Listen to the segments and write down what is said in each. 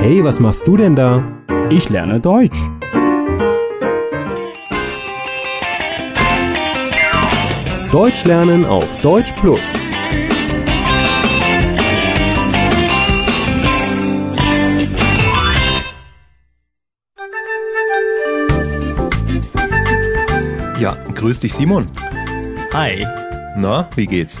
Hey, was machst du denn da? Ich lerne Deutsch. Deutsch lernen auf Deutsch Plus. Ja, grüß dich Simon. Hi, Na, wie geht's?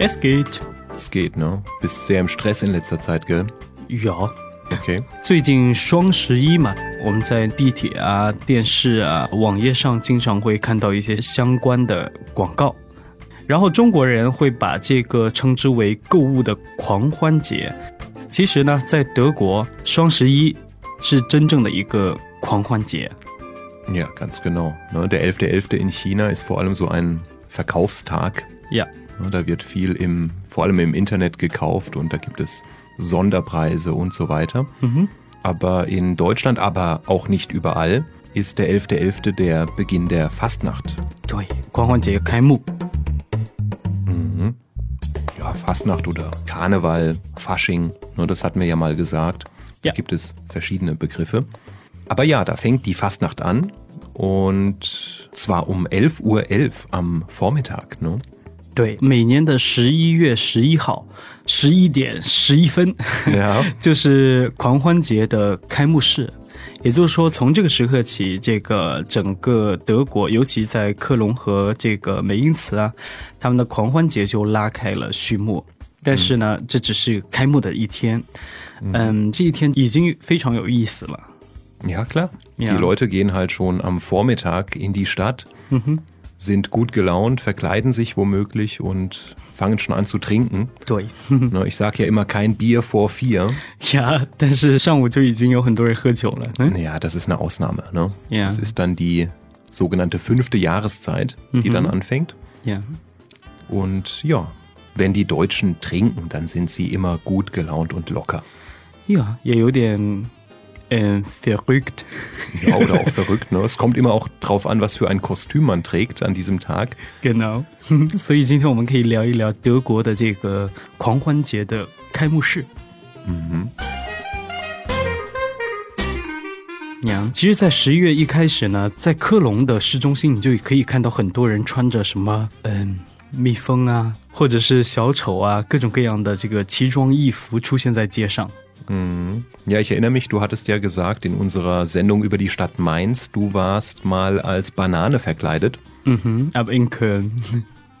es geht. Es geht, ne? Bist sehr im Stress in letzter Zeit, gell? 呀，Okay. 最近双十一嘛，我们在地铁啊、电视啊、网页上经常会看到一些相关的广告，然后中国人会把这个称之为购物的狂欢节。其实呢，在德国，双十一是真正的一个狂欢节。Ja, ganz genau. Der 11.11. in China ist vor allem so ein Verkaufstag. Ja. da wird viel im, vor allem im Internet gekauft und da gibt es Sonderpreise und so weiter. Mhm. Aber in Deutschland, aber auch nicht überall, ist der 11.11. .11. der Beginn der Fastnacht. Mhm. Ja, Fastnacht oder Karneval, Fasching, nur das hatten wir ja mal gesagt. Ja. Da gibt es verschiedene Begriffe. Aber ja, da fängt die Fastnacht an und zwar um 11.11 .11 Uhr am Vormittag. Ne? 对，每年的十一月十一号十一点十一分，就是狂欢节的开幕式。也就是说，从这个时刻起，这个整个德国，尤其在科隆和这个美因茨啊，他们的狂欢节就拉开了序幕。但是呢，这只是开幕的一天，嗯，这一天已经非常有意思了。Ja, klar. Die Leute gehen halt schon am Vormittag in die Stadt, sind gut gelaunt, verkleiden sich womöglich und fangen schon an zu trinken. 对， Ne, ich sage ja immer kein Bier vor vier. 呀，但是上午就已经有很多人喝酒了。嗯 Ja, das ist eine Ausnahme. Ne? Ja. Das ist dann die sogenannte fünfte Jahreszeit, die dann anfängt. 呀， Und ja, wenn die Deutschen trinken, dann sind sie immer gut gelaunt und locker. 呀，也有点 嗯 verrückt。Ja, oder auch verrückt. Ne? Es kommt immer auch drauf an, was für ein Kostüm man trägt an diesem Tag. genau，所以今天我们可以聊一聊德国的这个狂欢节的开幕式。嗯娘，其实，在十一月一开始呢，在科隆的市中心，你就可以看到很多人穿着什么，嗯，蜜蜂啊，或者是小丑啊，各种各样的这个奇装异服出现在街上。Mhm. Ja, ich erinnere mich, du hattest ja gesagt in unserer Sendung über die Stadt Mainz, du warst mal als Banane verkleidet. 嗯哼，aber in Köln。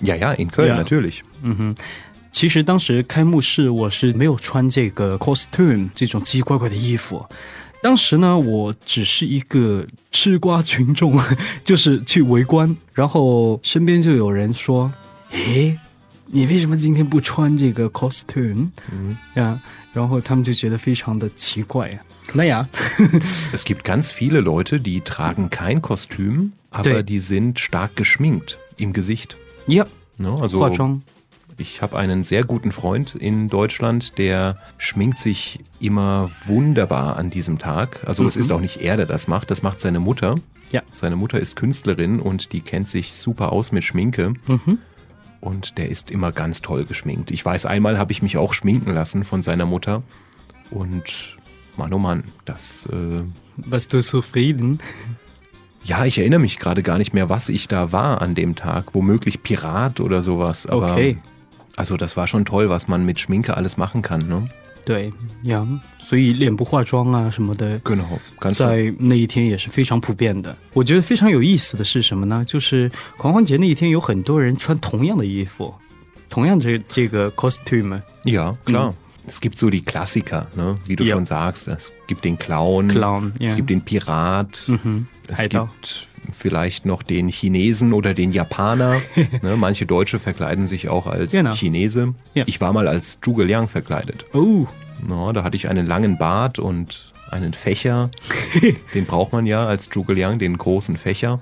Ja, ja, in Köln Ja. natürlich. 其实当时开幕式我是没有穿这个 costume 这种奇奇怪怪的衣服。当时呢，我只是一个吃瓜群众，就是去围观，然后身边就有人说：“诶， 你为什么今天不穿这个 costume？” 嗯呀，然后他们就觉得非常的奇怪呀。naja， Es gibt ganz viele Leute, die tragen kein Kostüm, aber Nee. die sind stark geschminkt im Gesicht. 呀， Ne? Also 化妆， Ich habe einen sehr guten Freund in Deutschland, der schminkt sich immer wunderbar an diesem Tag. Also es ist auch nicht er, der das macht, das macht seine Mutter. Ja. Seine Mutter ist Künstlerin und die kennt sich super aus mit Schminke. Und der ist immer ganz toll geschminkt. Ich weiß, einmal habe ich mich auch schminken lassen von seiner Mutter. Und Mann, oh Mann, das... Äh, warst du zufrieden? ja, ich erinnere mich gerade gar nicht mehr, was ich da war an dem Tag. Womöglich Pirat oder sowas. Aber Okay. Also das war schon toll, was man mit Schminke alles machen kann, ne? 对呀，所以脸部化妆啊什么的在那一天也是非常普遍的。我觉得非常有意思的是什么呢？就是狂欢节那一天有很多人穿同样的衣服，同样的这个 costume。Ja, klar. Es gibt so die Klassiker, ne? wie du Ja. schon sagst. Es gibt den Clown, Clown, ja. es gibt den Pirat, es Heidau. gibt vielleicht noch den Chinesen oder den Japaner. ne? Manche Deutsche verkleiden sich auch als Genau. Chinese. Ja. Ich war mal als Zhuge Liang verkleidet. Oh, Na, da hatte ich einen langen Bart und einen Fächer. den braucht man ja als Zhuge Liang, den großen Fächer.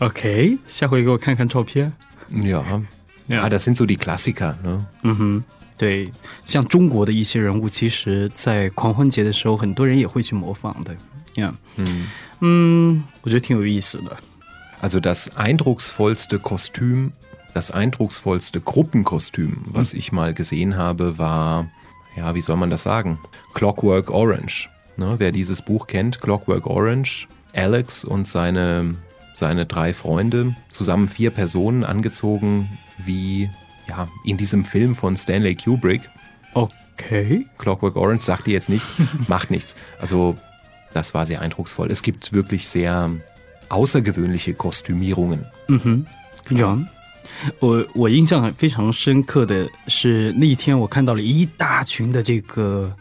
OK，下回给我看看照片。 Ja, Ja. Ah, das sind so die Klassiker. Ne? 嗯哼，对，像中国的一些人物，其实在狂欢节的时候，很多人也会去模仿的。 呀，嗯，我觉得挺有意思的。 Also das eindrucksvollste Kostüm, das eindrucksvollste Gruppenkostüm, was ich mal gesehen habe, war ja, wie soll man das sagen? Clockwork Orange. Ne, wer dieses Buch kennt, Clockwork Orange, Alex und seine, seine drei Freunde, zusammen vier Personen angezogen wie ja, in diesem Film von Stanley Kubrick. Okay. Clockwork Orange sagt dir jetzt nichts, macht nichts. Also das war sehr eindrucksvoll. Es gibt wirklich sehr außergewöhnliche Kostümierungen. 有，我我印象非常深刻的是那一天我看到了一大群的这个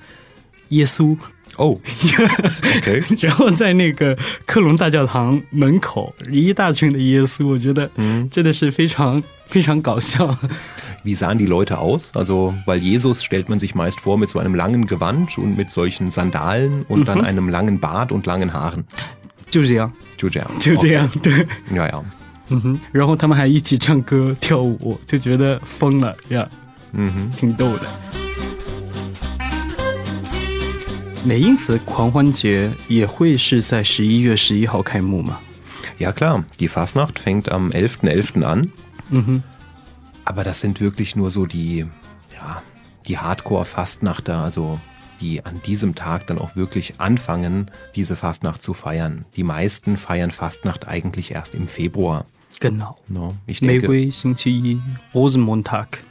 耶稣， Oh, okay. 然后在那个克隆大教堂门口一大群的耶稣，我觉得真的是非常非常搞笑。 Wie sahen die Leute aus? Also, weil Jesus stellt man sich meist vor mit so einem langen Gewand und mit solchen Sandalen und dann einem langen Bart und langen Haaren. 就是这样，就这样。就这样，对。 Ja, ja. 嗯哼，然后他们还一起唱歌跳舞，就觉得疯了呀，嗯哼，挺逗的。美因此狂欢节也会是在十一月十一号开幕吗？ Ja klar, die Fastnacht fängt am 11.11. an. Aber das sind wirklich nur so die, ja, die Hardcore-Fastnachter, also die an diesem Tag dann auch wirklich anfangen, diese Fastnacht zu feiern. Die meisten feiern Fastnacht eigentlich erst im Februar. Genau. No, ich denke, Mei Xingqi, Rosenmontag.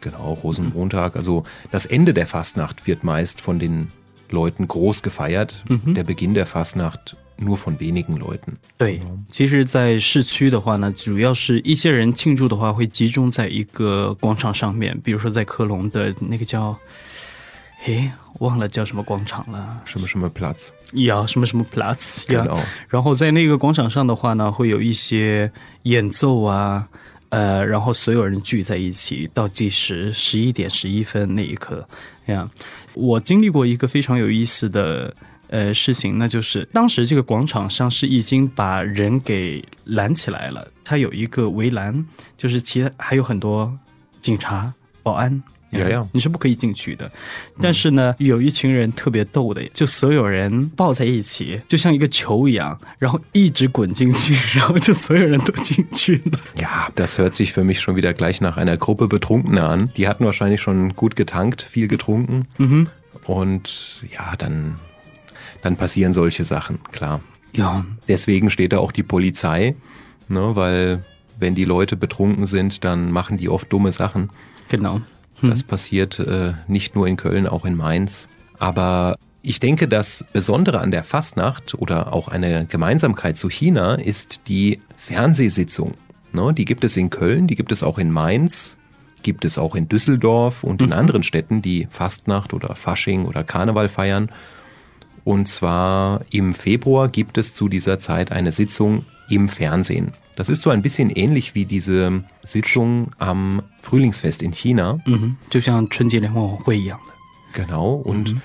Genau, Rosenmontag. Also das Ende der Fastnacht wird meist von den Leuten groß gefeiert. Mhm. Der Beginn der Fastnacht nur von wenigen Leuten. 对，其实，在市区的话呢，主要是一些人庆祝的话，会集中在一个广场上面，比如说在科隆的那个叫，嘿，忘了叫什么广场了，Schimme, Schimme Platz. 呀，什么什么 Platz 呀然后在那个广场上的话呢，会有一些演奏啊，呃，然后所有人聚在一起，倒计时十一点十一分那一刻呀。我经历过一个非常有意思的呃事情，那就是当时这个广场上是已经把人给拦起来了，它有一个围栏，就是其他还有很多警察、保安。呀呀你是不可以进去的。但是呢，有一群人特别逗的，就所有人抱在一起，就像一个球一样，然后一直滚进去，然后就所有人都进去了。Ja, das hört sich für mich schon wieder gleich nach einer Gruppe Betrunkener an. Die hatten wahrscheinlich schon gut getankt, viel getrunken. Und ja, dann, dann passieren solche Sachen, klar. 呀，Deswegen steht da auch die Polizei, ne, weil wenn die Leute betrunken sind, dann machen die oft dumme Sachen. genau。Das passiert äh, nicht nur in Köln, auch in Mainz. Aber ich denke, das Besondere an der Fastnacht oder auch eine Gemeinsamkeit zu China ist die Fernsehsitzung. Ne, die gibt es in Köln, die gibt es auch in Mainz, gibt es auch in Düsseldorf und in anderen Städten, die Fastnacht oder Fasching oder Karneval feiern. Und zwar im Februar gibt es zu dieser Zeit eine Sitzung im Fernsehen. Das ist so ein bisschen ähnlich wie diese Sitzung am Frühlingsfest in China. Mhm. Genau, und mhm.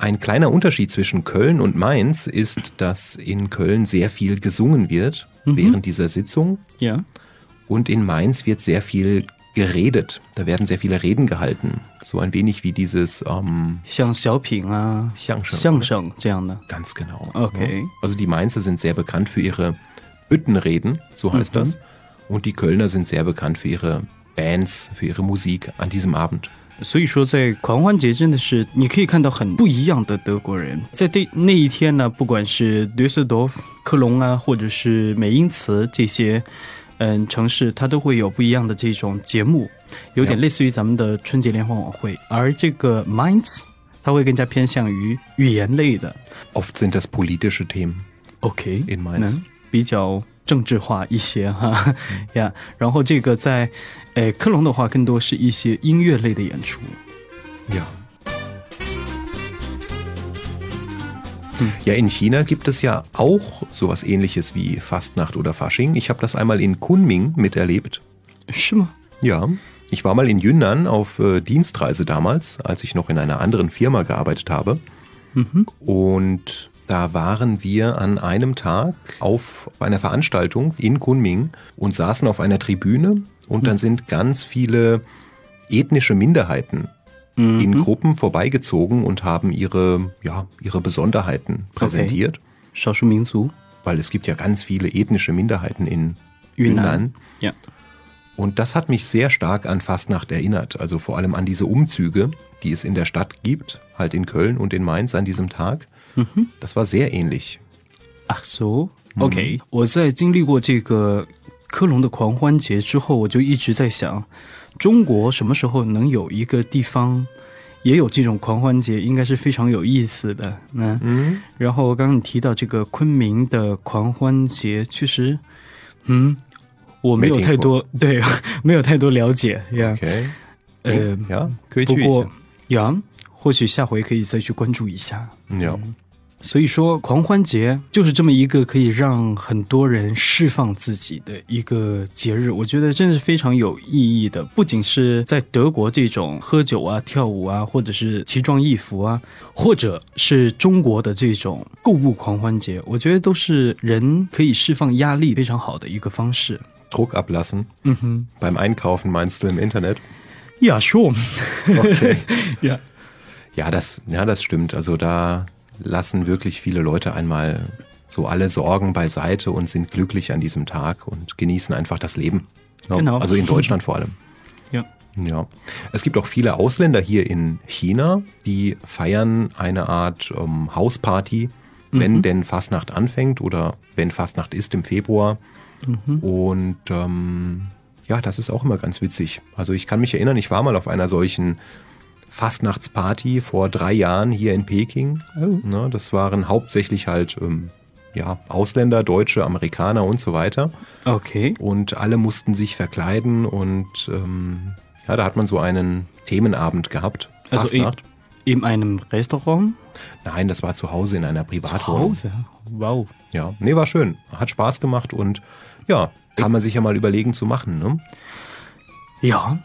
Ein kleiner Unterschied zwischen Köln und Mainz ist, dass in Köln sehr viel gesungen wird mhm. während dieser Sitzung. Ja. Und in Mainz wird sehr viel geredet. Da werden sehr viele Reden gehalten. So ein wenig wie dieses ähm, 像小品啊、相声相声这样的。 Ganz genau. Okay. Ja. Also die Mainzer sind sehr bekannt für ihre Büttenreden, so heißt das. Und die Kölner sind sehr bekannt für ihre Bands, für ihre Musik an diesem Abend. 所以说，在狂欢节真的是你可以看到很不一样的德国人。在这那一天呢，不管是düsseldorf多科隆啊，或者是美因茨这些 嗯城市，它都会有不一样的这种节目，有点类似于咱们的春节联欢晚会。而这个 Mainz，它会更加偏向于语言类的。Oft sind das politische Themen. OK，In Mainz 嗯比较政治化一些哈呀。然后这个在呃科隆的话，更多是一些音乐类的演出。Ja. Ja, in China gibt es ja auch sowas ähnliches wie Fastnacht oder Fasching. Ich habe das einmal in Kunming miterlebt. 是吗？Ja, ich war mal in Yunnan auf äh, Dienstreise damals, als ich noch in einer anderen Firma gearbeitet habe. Und da waren wir an einem Tag auf einer Veranstaltung in Kunming und saßen auf einer Tribüne und dann sind ganz viele ethnische Minderheiten in Gruppen vorbeigezogen und haben ihre, ja, ihre Besonderheiten präsentiert. 少数民族 Weil es gibt ja ganz viele ethnische Minderheiten in 云 Yunnan. 南呀， Und das hat mich sehr stark an Fastnacht erinnert. Also vor allem an diese Umzüge, die es in der Stadt gibt, halt in Köln und in Mainz an diesem Tag. Das war sehr ähnlich. Ach so，OK，、我在经历过这个 科隆的狂欢节之后，我就一直在想，中国什么时候能有一个地方也有这种狂欢节，应该是非常有意思的。那，嗯，然后刚刚你提到这个昆明的狂欢节，确实，嗯，我没有太多对，没有太多了解呀。Okay. 呃，Ja, 可以不去一过下。呀，或许下回可以再去关注一下。Ja. 所以说，狂欢节就是这么一个可以让很多人释放自己的一个节日，我觉得真是非常有意义的。不仅是在德国这种喝酒啊、跳舞啊，或者是奇装异服啊，或者是中国的这种购物狂欢节，我觉得都是人可以释放压力非常好的一个方式。Druck ablassen. 嗯哼，Beim Einkaufen meinst du im Internet? 呀，说，Okay. 呀，Ja, das, ja, das stimmt. Also da lassen wirklich viele Leute einmal so alle Sorgen beiseite und sind glücklich an diesem Tag und genießen einfach das Leben. Ja, Genau. Also in Deutschland vor allem. 呀，Ja. Es gibt auch viele Ausländer hier in China, die feiern eine Art ähm, Hausparty, wenn denn Fastnacht anfängt oder wenn Fastnacht ist im Februar. Und ähm, ja, das ist auch immer ganz witzig. Also ich kann mich erinnern, ich war mal auf einer solchen Fastnachtsparty vor drei Jahren hier in Peking. Oh. Ne, das waren hauptsächlich halt ähm, ja, Ausländer, Deutsche, Amerikaner und so weiter. OK，Und alle mussten sich verkleiden und ähm, ja, da hat man so einen Themenabend gehabt. Also Fastnacht. in einem Restaurant Nein, das war zu Hause in einer zu Privatwohnung. Hause，wow。Ja, nee, war schön. Hat Spaß gemacht und ja, kann man sich ja mal überlegen zu machen. Ne? Ja,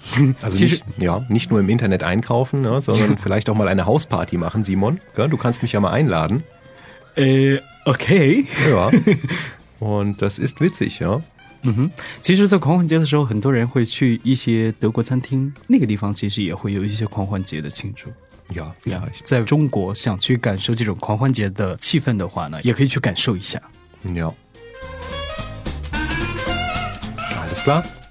Also 其实 nicht, ja, nicht nur im Internet einkaufen, ne, sondern vielleicht auch mal eine Hausparty machen, Simon. Ja, du kannst mich ja mal einladen. 呃，OK， Ja. Und das ist witzig, ja. 嗯哼，其实，在狂欢节的时候，很多人会去一些德国餐厅，那个地方其实也会有一些狂欢节的庆祝。 Ja, 呀 vielleicht.，在中国想去感受这种狂欢节的气氛的话呢，也可以去感受一下。 Ja. Alles klar.